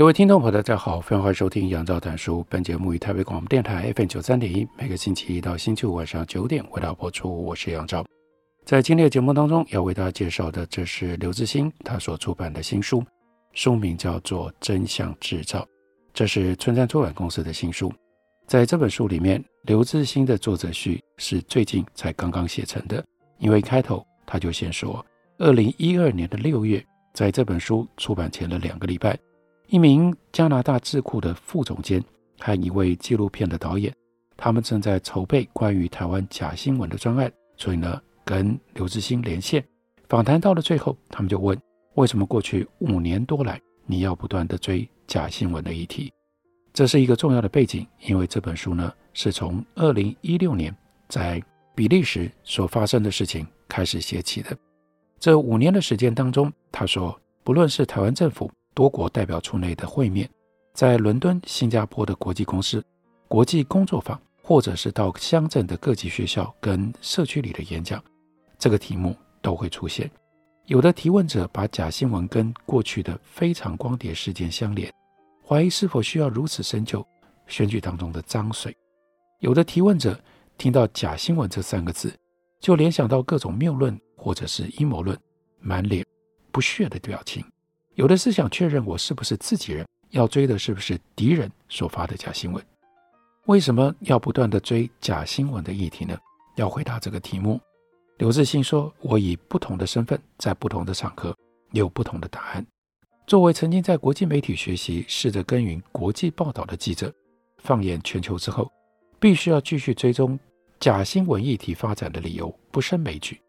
各位听众朋友，大家好，欢迎收听杨照谈书。本节目于台北广播电台 FM 九三点一，每个星期一到星期五晚上九点为大家播出。我是杨照。在今天的节目当中，要为大家介绍的，这是刘致昕他所出版的新书，书名叫做《真相制造》，这是春山出版公司的新书。在这本书里面，刘致昕的作者序是最近才刚刚写成的，因为开头他就先说，二零一二年的六月，在这本书出版前的两个礼拜。一名加拿大智库的副总监和一位纪录片的导演，他们正在筹备关于台湾假新闻的专案，所以呢，跟刘致昕连线。访谈到了最后，他们就问：为什么过去五年多来，你要不断地追假新闻的议题？这是一个重要的背景，因为这本书呢，是从二零一六年在比利时所发生的事情开始写起的。这五年的时间当中，他说，不论是台湾政府。多国代表处内的会面，在伦敦、新加坡的国际公司、国际工作坊，或者是到乡镇的各级学校跟社区里的演讲，这个题目都会出现。有的提问者把假新闻跟过去的非常光碟事件相连，怀疑是否需要如此深究选举当中的脏水。有的提问者听到“假新闻”这三个字，就联想到各种谬论或者是阴谋论，满脸不屑的表情。有的是想确认我是不是自己人，要追的是不是敌人所发的假新闻？为什么要不断地追假新闻的议题呢？要回答这个题目，刘志新说：“我以不同的身份，在不同的场合，有不同的答案。作为曾经在国际媒体学习、试着耕耘国际报道的记者，放眼全球之后，必须要继续追踪假新闻议题发展的理由不胜枚举。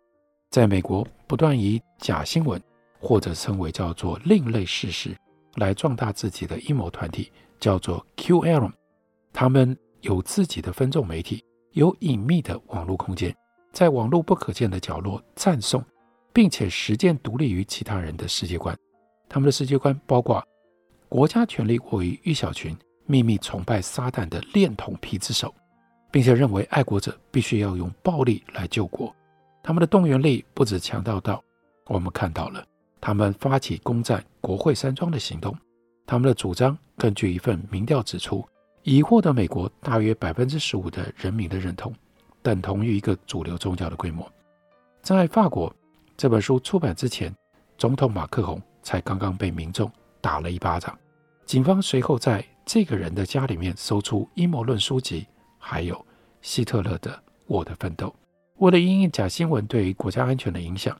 在美国，不断以假新闻。”或者称为叫做另类事实，来壮大自己的阴谋团体，叫做 QAnon。他们有自己的分众媒体，有隐秘的网络空间，在网络不可见的角落赞颂，并且实践独立于其他人的世界观。他们的世界观包括国家权力过于一小群秘密崇拜撒旦的恋童癖之手，并且认为爱国者必须要用暴力来救国。他们的动员力不止强大到我们看到了。他们发起攻占国会山庄的行动，他们的主张根据一份民调指出，已获得美国大约百分之十五的人民的认同，等同于一个主流宗教的规模。在法国，这本书出版之前，总统马克宏才刚刚被民众打了一巴掌，警方随后在这个人的家里面搜出阴谋论书籍，还有希特勒的《我的奋斗》。为了因应假新闻对于国家安全的影响。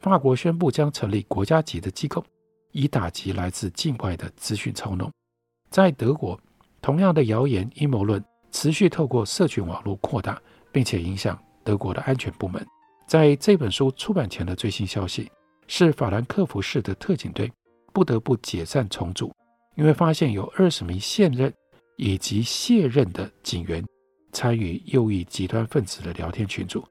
法国宣布将成立国家级的机构，以打击来自境外的资讯操弄。在德国，同样的谣言阴谋论持续透过社群网络扩大，并且影响德国的安全部门。在这本书出版前的最新消息是，法兰克福市的特警队不得不解散重组，因为发现有二十名现任以及卸任的警员参与右翼极端分子的聊天群组，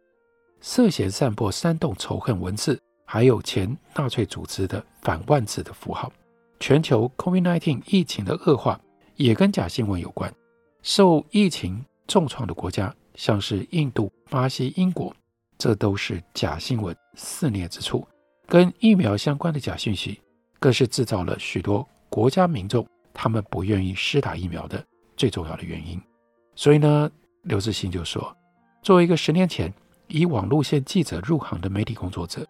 涉嫌散播煽动仇恨文字。还有前纳粹组织的反万字的符号，全球 COVID-19 疫情的恶化也跟假新闻有关。受疫情重创的国家，像是印度、巴西、英国，这都是假新闻肆虐之处。跟疫苗相关的假讯息，更是制造了许多国家民众他们不愿意施打疫苗的最重要的原因。所以呢，刘致昕就说，作为一个十年前以网路线记者入行的媒体工作者。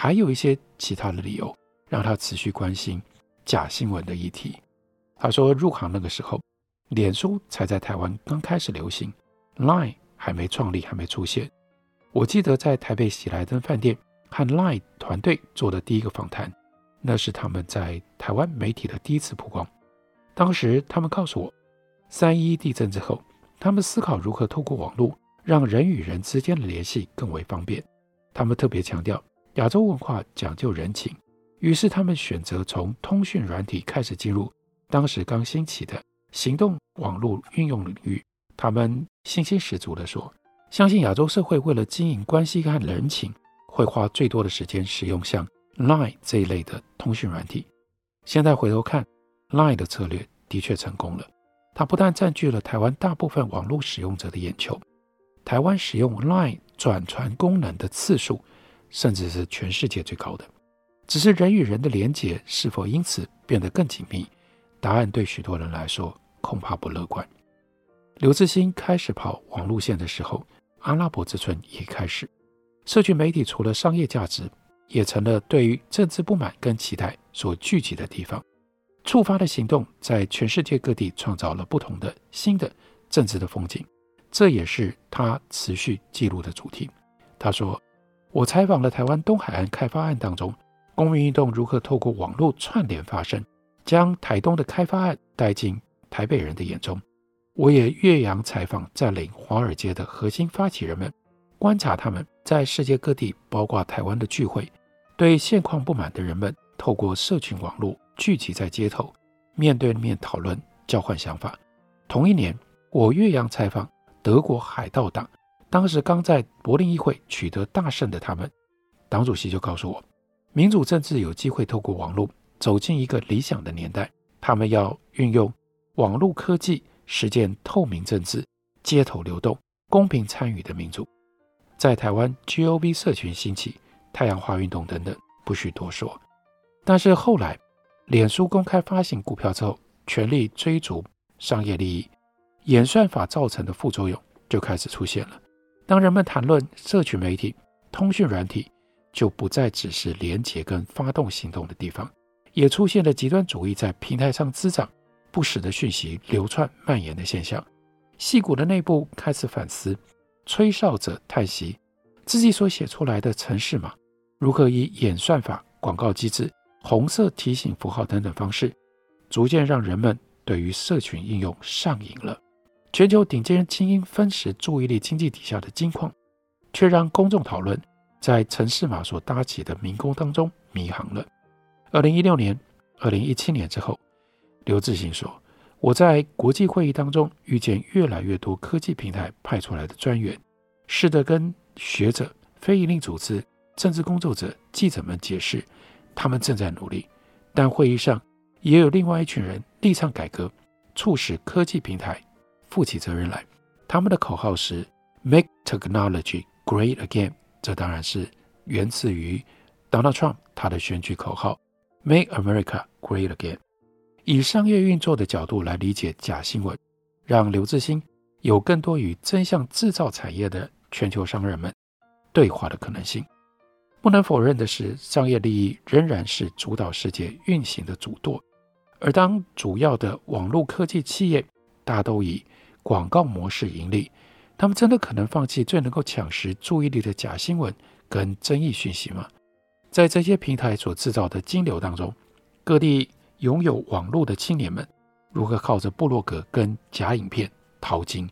还有一些其他的理由，让他持续关心假新闻的议题。他说，入行那个时候，脸书才在台湾刚开始流行，Line 还没创立，还没出现。我记得在台北喜来登饭店和 Line 团队做的第一个访谈，那是他们在台湾媒体的第一次曝光。当时他们告诉我，三一地震之后，他们思考如何透过网络让人与人之间的联系更为方便。他们特别强调。亚洲文化讲究人情，于是他们选择从通讯软体开始进入当时刚兴起的行动网络运用领域。他们信心十足地说：“相信亚洲社会为了经营关系和人情，会花最多的时间使用像 Line 这一类的通讯软体。”现在回头看，Line 的策略的确成功了。它不但占据了台湾大部分网络使用者的眼球，台湾使用 Line 转传功能的次数，甚至是全世界最高的。只是人与人的连结是否因此变得更紧密？答案对许多人来说恐怕不乐观。刘志新开始跑网路线的时候，阿拉伯之春也开始。社群媒体除了商业价值，也成了对于政治不满跟期待所聚集的地方。触发的行动在全世界各地创造了不同的新的政治的风景，这也是他持续记录的主题。他说：“我采访了台湾东海岸开发案当中公民运动如何透过网络串联发生，将台东的开发案带进台北人的眼中。我也越洋采访占领华尔街的核心发起人们，观察他们在世界各地，包括台湾的聚会，对现况不满的人们透过社群网络。”聚集在街头，面对面讨论、交换想法。同一年，我越洋采访德国海盗党，当时刚在柏林议会取得大胜的他们，党主席就告诉我，民主政治有机会透过网络走进一个理想的年代。他们要运用网络科技实践透明政治、街头流动、公平参与的民主。在台湾，GOV 社群兴起、太阳花运动等等，不需多说。但是后来，脸书公开发行股票之后，全力追逐商业利益，演算法造成的副作用就开始出现了。当人们谈论社群媒体、通讯软体，就不再只是连接跟发动行动的地方，也出现了极端主义在平台上滋长、不实的讯息流窜蔓延的现象。戏骨的内部开始反思，吹哨者叹息自己所写出来的程式码如何以演算法、广告机制。红色提醒符号等等方式，逐渐让人们对于社群应用上瘾了。全球顶尖精英分食注意力经济底下的金矿，却让公众讨论在城市码所搭起的迷宫当中迷航了。二零一六年、二零一七年之后，刘志新说：“我在国际会议当中遇见越来越多科技平台派出来的专员，试着跟学者、非营利组织、政治工作者、记者们解释。”他们正在努力，但会议上也有另外一群人力倡改革，促使科技平台负起责任来。他们的口号是 “Make Technology Great Again”，这当然是源自于 Donald Trump 他的选举口号 “Make America Great Again”。以商业运作的角度来理解假新闻，让刘志新有更多与真相制造产业的全球商人们对话的可能性。不能否认的是，商业利益仍然是主导世界运行的主舵。而当主要的网络科技企业大都以广告模式盈利，他们真的可能放弃最能够抢食注意力的假新闻跟争议讯息吗？在这些平台所制造的金流当中，各地拥有网络的青年们如何靠着部落格跟假影片淘金？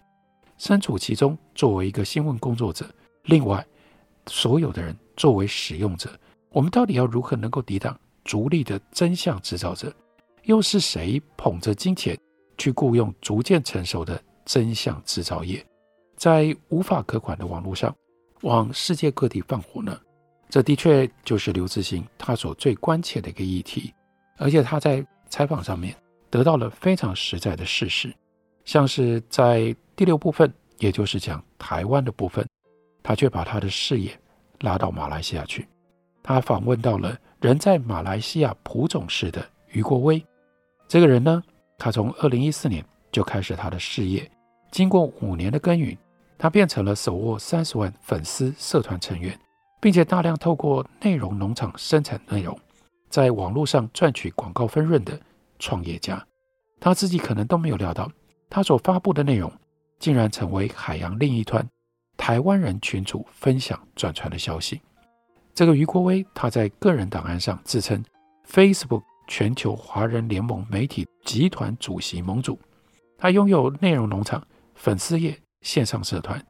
身处其中，作为一个新闻工作者，另外所有的人。作为使用者，我们到底要如何能够抵挡逐利的真相制造者？又是谁捧着金钱去雇佣逐渐成熟的真相制造业，在无法可管的网络上往世界各地放火呢？这的确就是刘志新他所最关切的一个议题，而且他在采访上面得到了非常实在的事实，像是在第六部分，也就是讲台湾的部分，他却把他的视野。拉到马来西亚去，他访问到了人在马来西亚蒲总市的余国威。这个人呢，他从二零一四年就开始他的事业，经过五年的耕耘，他变成了手握三十万粉丝社团成员，并且大量透过内容农场生产内容，在网络上赚取广告分润的创业家。他自己可能都没有料到，他所发布的内容竟然成为海洋另一端。台湾人群组分享转传的消息，这个余国威他在个人档案上自称 Facebook 全球华人联盟媒体集团主席盟主，他拥有内容农场、粉丝页、线上社团，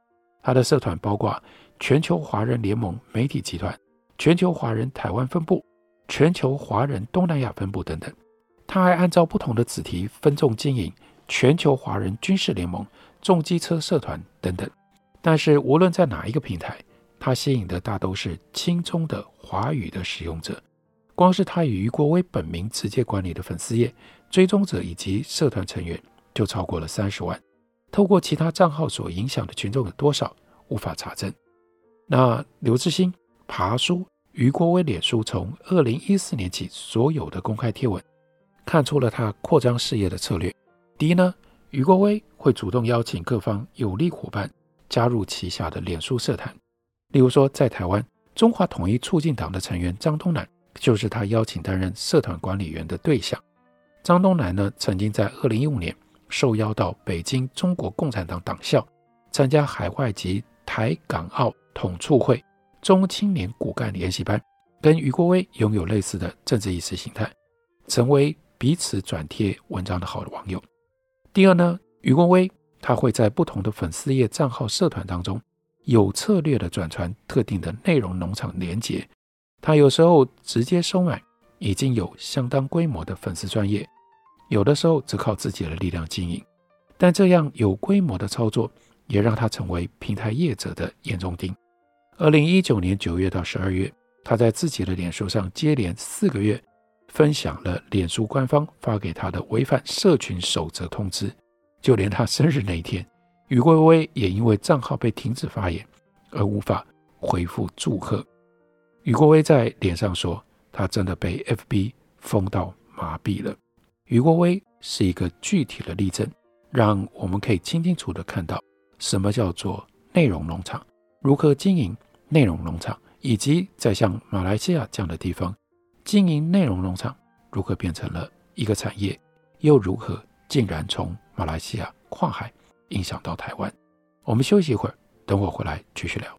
他的社团包括全球华人联盟媒体集团、全球华人台湾分部、全球华人东南亚分部等等。他还按照不同的子题分众经营全球华人军事联盟、重机车社团等等。但是无论在哪一个平台，他吸引的大都是亲中的华语的使用者。光是他与余国威本名直接管理的粉丝页，追踪者以及社团成员就超过了三十万。透过其他账号所影响的群众有多少，无法查证。那刘致昕爬梳余国威脸书从二零一四年起所有的公开贴文。看出了他扩张事业的策略。第一呢，余国威会主动邀请各方有力伙伴加入旗下的脸书社团。例如说，在台湾，中华统一促进党的成员张东南就是他邀请担任社团管理员的对象。张东南呢，曾经在二零一五年受邀到北京中国共产党党校参加海外及台港澳统促会中青年骨干联习班，跟余国威拥有类似的政治意识形态，成为。彼此转贴文章的好的网友。第二呢，余国威他会在不同的粉丝页账号社团当中有策略的转传特定的内容农场连结。他有时候直接收买已经有相当规模的粉丝专业，有的时候只靠自己的力量经营。但这样有规模的操作也让他成为平台业者的眼中钉。二零一九年九月到十二月，他在自己的脸书上接连四个月。分享了脸书官方发给他的违反社群守则通知，就连他生日那一天，余国威也因为账号被停止发言而无法回复祝贺。余国威在脸上说，他真的被 FB 封到麻痹了。余国威是一个具体的例证，让我们可以清清楚楚地看到什么叫做内容农场，如何经营内容农场，以及在像马来西亚这样的地方。经营内容农场如何变成了一个产业，又如何竟然从马来西亚跨海影响到台湾？我们休息一会儿，等我回来继续聊。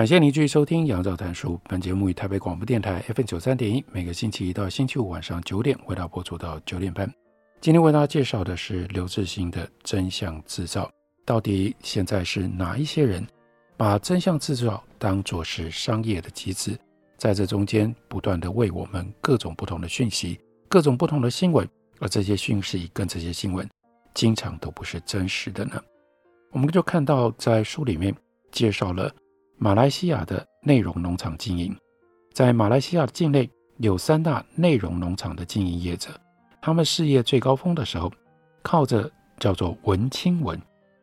感谢您继续收听《杨照谈书》。本节目以台北广播电台 FM 九三点一，每个星期一到星期五晚上九点为大家播出到九点半。今天为大家介绍的是刘致昕的《真相制造》。到底现在是哪一些人把真相制造当作是商业的机制，在这中间不断地为我们各种不同的讯息、各种不同的新闻，而这些讯息跟这些新闻经常都不是真实的呢？我们就看到在书里面介绍了。马来西亚的内容农场经营，在马来西亚境内有三大内容农场的经营业者，他们事业最高峰的时候，靠着叫做文青文、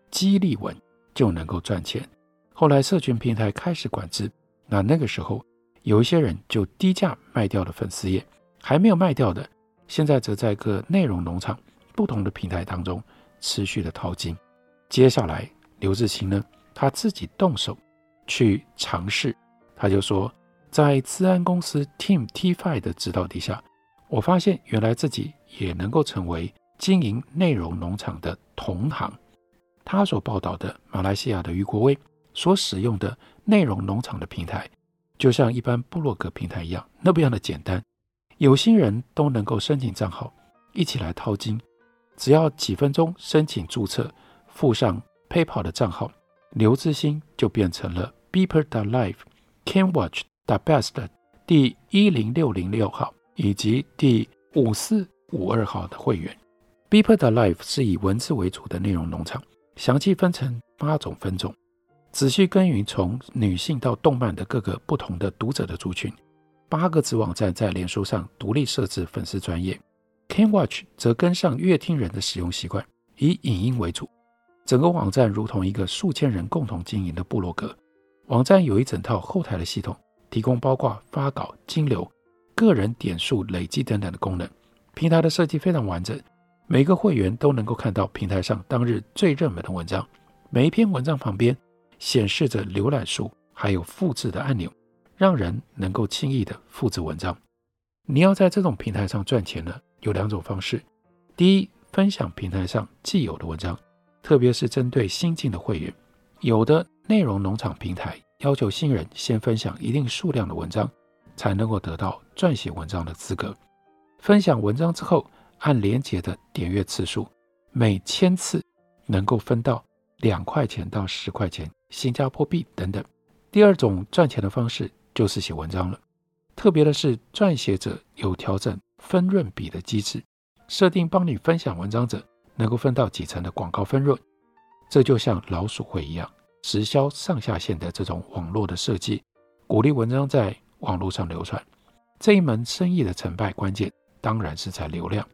激励文就能够赚钱。后来社群平台开始管制，那那个时候有一些人就低价卖掉了粉丝页，还没有卖掉的，现在则在各内容农场不同的平台当中持续的淘金。接下来刘致昕呢，他自己动手。去尝试，他就说，在资安公司 Team T5 的指导底下，我发现原来自己也能够成为经营内容农场的同行。他所报道的马来西亚的余国威所使用的内容农场的平台，就像一般部落格平台一样，那么样的简单，有心人都能够申请账号，一起来淘金，只要几分钟申请注册，附上 PayPal 的账号，刘致昕就变成了。Beeper Live Can Watch the Best 第一零六零六号以及第五四五二号的会员。Beeper Live 是以文字为主的内容农场，详细分成八种分种，仔细耕耘从女性到动漫的各个不同的读者的族群。八个子网站在脸书上独立设置粉丝专页，Can Watch 则跟上阅听人的使用习惯，以影音为主，整个网站如同一个数千人共同经营的部落格。网站有一整套后台的系统，提供包括发稿、金流、个人点数累积等等的功能。平台的设计非常完整，每个会员都能够看到平台上当日最热门的文章。每一篇文章旁边显示着浏览数，还有复制的按钮，让人能够轻易地复制文章。你要在这种平台上赚钱呢，有两种方式：第一，分享平台上既有的文章，特别是针对新进的会员，有的。内容农场平台要求新人先分享一定数量的文章，才能够得到撰写文章的资格。分享文章之后，按连结的点阅次数，每千次能够分到两块钱到十块钱新加坡币等等。第二种赚钱的方式就是写文章了。特别的是，撰写者有调整分润比的机制，设定帮你分享文章者能够分到几成的广告分润。这就像老鼠会一样。直销上下线的这种网络的设计，鼓励文章在网络上流传。这一门生意的成败关键当然是在流量。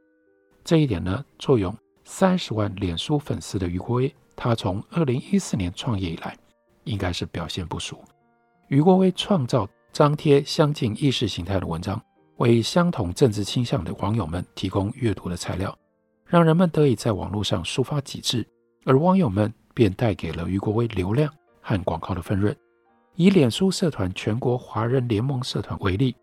这一点呢，坐拥三十万脸书粉丝的余国威，他从二零一四年创业以来，应该是表现不俗。余国威创造张贴相近意识形态的文章，为相同政治倾向的网友们提供阅读的材料，让人们得以在网络上抒发己志，而网友们。便带给了余国威流量和广告的分润。以脸书社团全国华人联盟社团为例，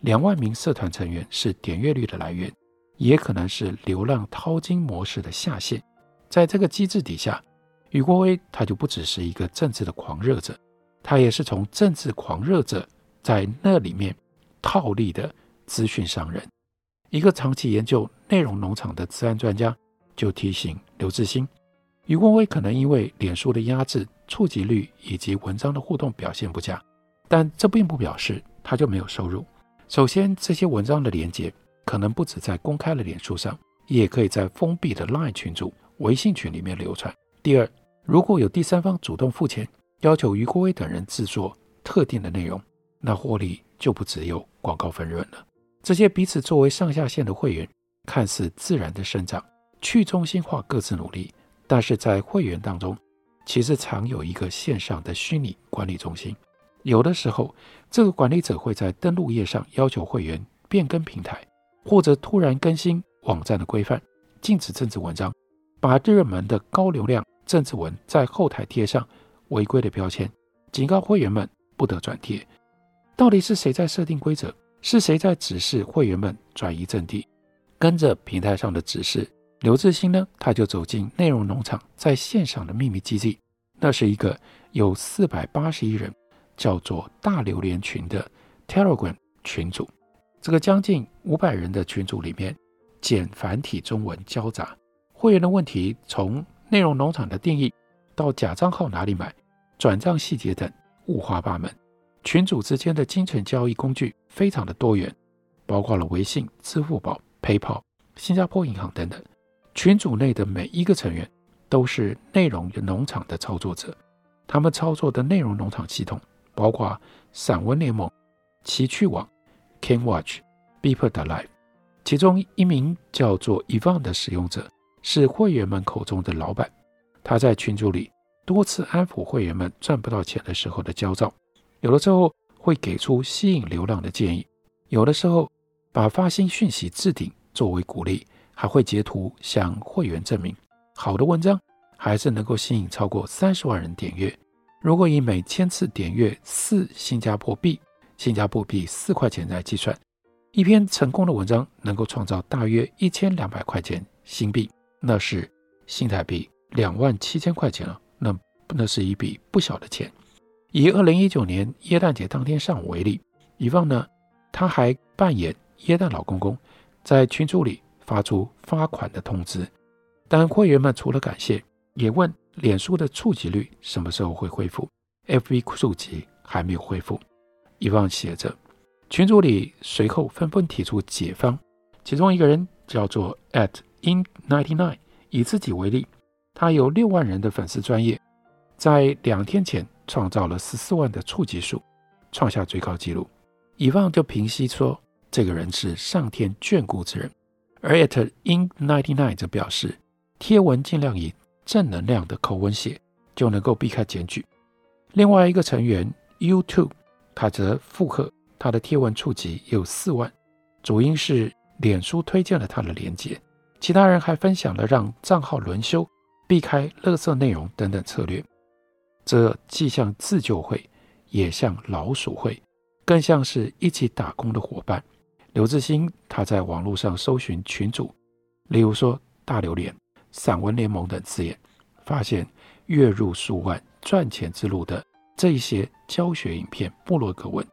两万名社团成员是点阅率的来源，也可能是流量淘金模式的下线。在这个机制底下，余国威他就不只是一个政治的狂热者，他也是从政治狂热者在那里面套利的资讯商人。一个长期研究内容农场的资安专家就提醒刘志兴。余国威可能因为脸书的压制、触及率以及文章的互动表现不佳，但这并不表示他就没有收入。首先，这些文章的连接可能不止在公开的脸书上，也可以在封闭的 LINE 群组、微信群里面流传。第二，如果有第三方主动付钱，要求余国威等人制作特定的内容，那获利就不只有广告分润了。这些彼此作为上下线的会员，看似自然的生长，去中心化各自努力。但是在会员当中，其实常有一个线上的虚拟管理中心。有的时候，这个管理者会在登录页上要求会员变更平台，或者突然更新网站的规范，禁止政治文章，把热门的高流量政治文在后台贴上违规的标签，警告会员们不得转贴。到底是谁在设定规则？是谁在指示会员们转移阵地，跟着平台上的指示？刘致昕呢，他就走进内容农场在线上的秘密基地，那是一个有四百八十一人，叫做大榴莲群的 Telegram 群组。这个将近五百人的群组里面，简繁体中文交杂，会员的问题从内容农场的定义到假账号哪里买、转账细节等五花八门。群组之间的金钱交易工具非常的多元，包括了微信、支付宝、PayPal、新加坡银行等等。群组内的每一个成员都是内容农场的操作者，他们操作的内容农场系统包括散文联盟、奇趣网、CaneWatch、Beeper.Live。其中一名叫做 Ivan 的使用者是会员们口中的老板，他在群组里多次安抚会员们赚不到钱的时候的焦躁，有的时候会给出吸引流量的建议，有的时候把发新讯息置顶作为鼓励。还会截图向会员证明，好的文章还是能够吸引超过三十万人点阅。如果以每千次点阅四新加坡币，新加坡币四块钱来计算，一篇成功的文章能够创造大约一千两百块钱新币，那是新台币两万七千块钱了。那那是一笔不小的钱。以二零一九年耶诞节当天上午为例，以往呢，他还扮演耶诞老公公，在群组里。发出罚款的通知，但会员们除了感谢，也问脸书的触及率什么时候会恢复？FB 触及还没有恢复。伊旺写着，群组里随后纷纷提出解方，其中一个人叫做 at in ninety nine，以自己为例，他有六万人的粉丝专业，在两天前创造了十四万的触及数，创下最高纪录。伊旺就平息说，这个人是上天眷顾之人。而 at in ninety nine 则表示，贴文尽量以正能量的口吻写，就能够避开检举。另外一个成员 YouTube，他则附和，他的贴文触及有四万，主因是脸书推荐了他的链接。其他人还分享了让账号轮休、避开垃圾内容等等策略。这既像自救会，也像老鼠会，更像是一起打工的伙伴。刘致昕他在网络上搜寻群组，例如说“大榴莲”、“散文联盟”等字眼，发现月入数万赚钱之路的这一些教学影片、部落格文，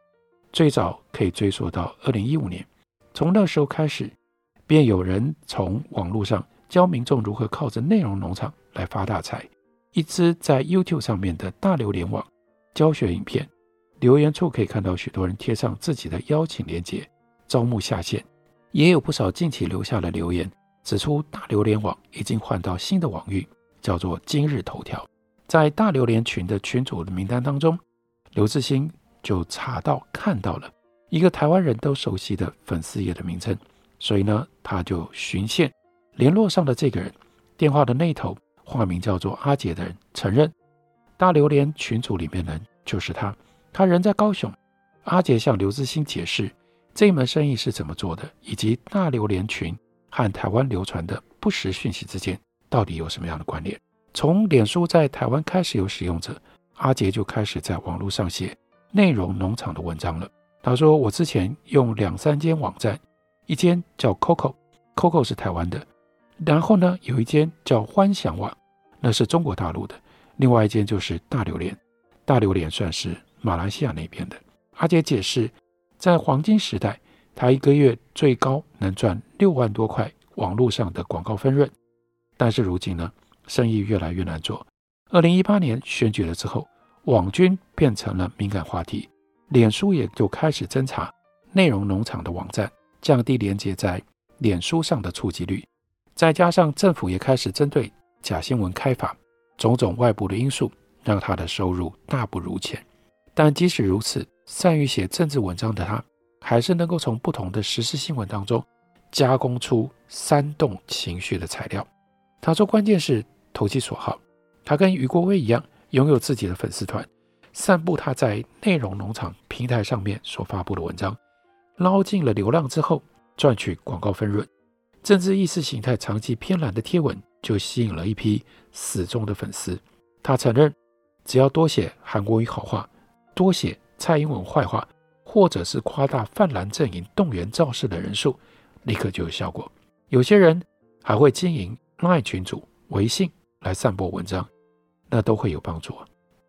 最早可以追溯到二零一五年。从那时候开始，便有人从网络上教民众如何靠着内容农场来发大财。一支在 YouTube 上面的大榴莲网教学影片，留言处可以看到许多人贴上自己的邀请链接。招募下线，也有不少近期留下的留言，指出大榴莲网已经换到新的网域，叫做今日头条。在大榴莲群的群主的名单当中，刘致昕就查到看到了一个台湾人都熟悉的粉丝页的名称，所以呢，他就寻线联络上了这个人。电话的那头，化名叫做阿杰的人承认，大榴莲群组里面的人就是他，他人在高雄。阿杰向刘致昕解释。这一门生意是怎么做的，以及大榴莲群和台湾流传的不实讯息之间到底有什么样的关联？从脸书在台湾开始有使用者，阿杰就开始在网络上写内容农场的文章了。他说：“我之前用两三间网站，一间叫 Coco，Coco 是台湾的，然后呢有一间叫欢享网，那是中国大陆的，另外一间就是大榴莲，大榴莲算是马来西亚那边的。”阿杰解释。在黄金时代，他一个月最高能赚六万多块网络上的广告分润。但是如今呢，生意越来越难做。二零一八年选举了之后，网军变成了敏感话题，脸书也就开始侦查内容农场的网站，降低连接在脸书上的触及率。再加上政府也开始针对假新闻开罚，种种外部的因素让他的收入大不如前。但即使如此，善于写政治文章的他，还是能够从不同的时事新闻当中加工出煽动情绪的材料。他说：“关键是投其所好。他跟余国威一样，拥有自己的粉丝团，散布他在内容农场平台上面所发布的文章，捞进了流量之后，赚取广告分润。政治意识形态长期偏蓝的贴文，就吸引了一批死忠的粉丝。他承认，只要多写韩国语好话，多写。”蔡英文坏话，或者是夸大泛蓝阵营动员造势的人数，立刻就有效果。有些人还会经营 LINE 群组、微信来散播文章，那都会有帮助。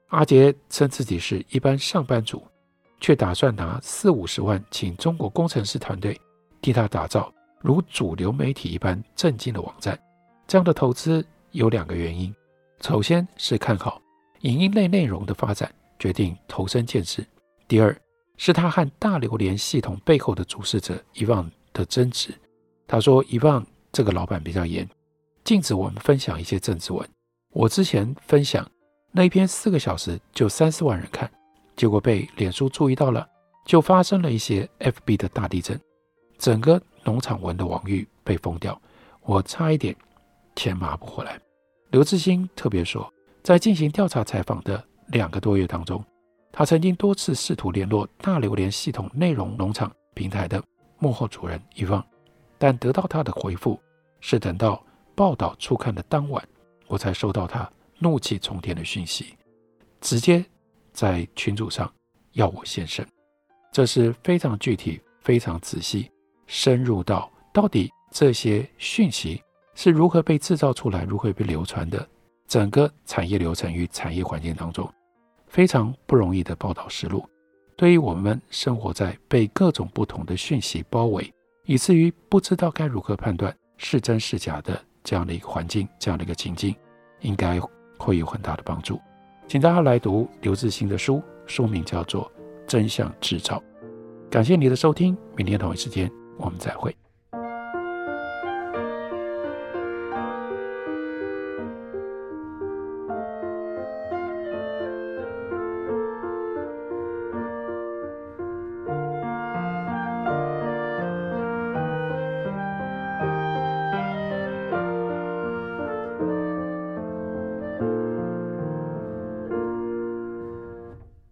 阿杰称自己是一般上班族，却打算拿四五十万请中国工程师团队替他打造如主流媒体一般正经的网站。这样的投资有两个原因：首先是看好影音类内容的发展，决定投身建制。第二是他和大榴莲系统背后的主事者伊旺的争执。他说伊旺这个老板比较严，禁止我们分享一些政治文。我之前分享那一篇四个小时就三四万人看，结果被脸书注意到了，就发生了一些 FB 的大地震，整个农场文的网域被封掉，我差一点钱拿不回来。刘致昕特别说，在进行调查采访的两个多月当中。他曾经多次试图联络大榴莲系统内容农场平台的幕后主人伊旺，但得到他的回复是等到报道初刊的当晚，我才收到他怒气冲天的讯息，直接在群组上要我现身。这是非常具体、非常仔细、深入到到底这些讯息是如何被制造出来、如何被流传的整个产业流程与产业环境当中。非常不容易的报道实录，对于我们生活在被各种不同的讯息包围，以至于不知道该如何判断是真是假的这样的一个环境，这样的一个情境，应该会有很大的帮助。请大家来读刘志新的书，书名叫做《真相制造》。感谢你的收听，明天同一时间我们再会。